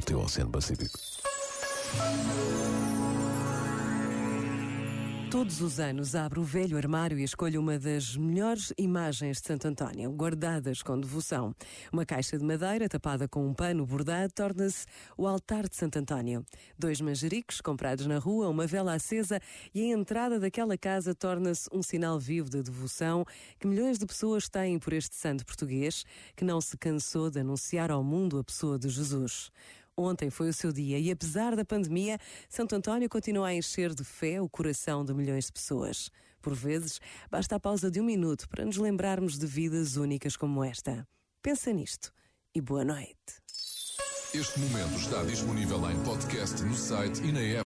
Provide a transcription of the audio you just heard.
ao teu Oceano Pacífico. Todos os anos abro o velho armário e escolho uma das melhores imagens de Santo António, guardadas com devoção. Uma caixa de madeira tapada com um pano bordado torna-se o altar de Santo António. Dois manjericos comprados na rua, uma vela acesa e a entrada daquela casa torna-se um sinal vivo de devoção que milhões de pessoas têm por este santo português que não se cansou de anunciar ao mundo a pessoa de Jesus. Ontem foi o seu dia e, apesar da pandemia, Santo António continua a encher de fé o coração de milhões de pessoas. Por vezes, basta a pausa de um minuto para nos lembrarmos de vidas únicas como esta. Pensa nisto e boa noite. Este momento está disponível em podcast no site e na app.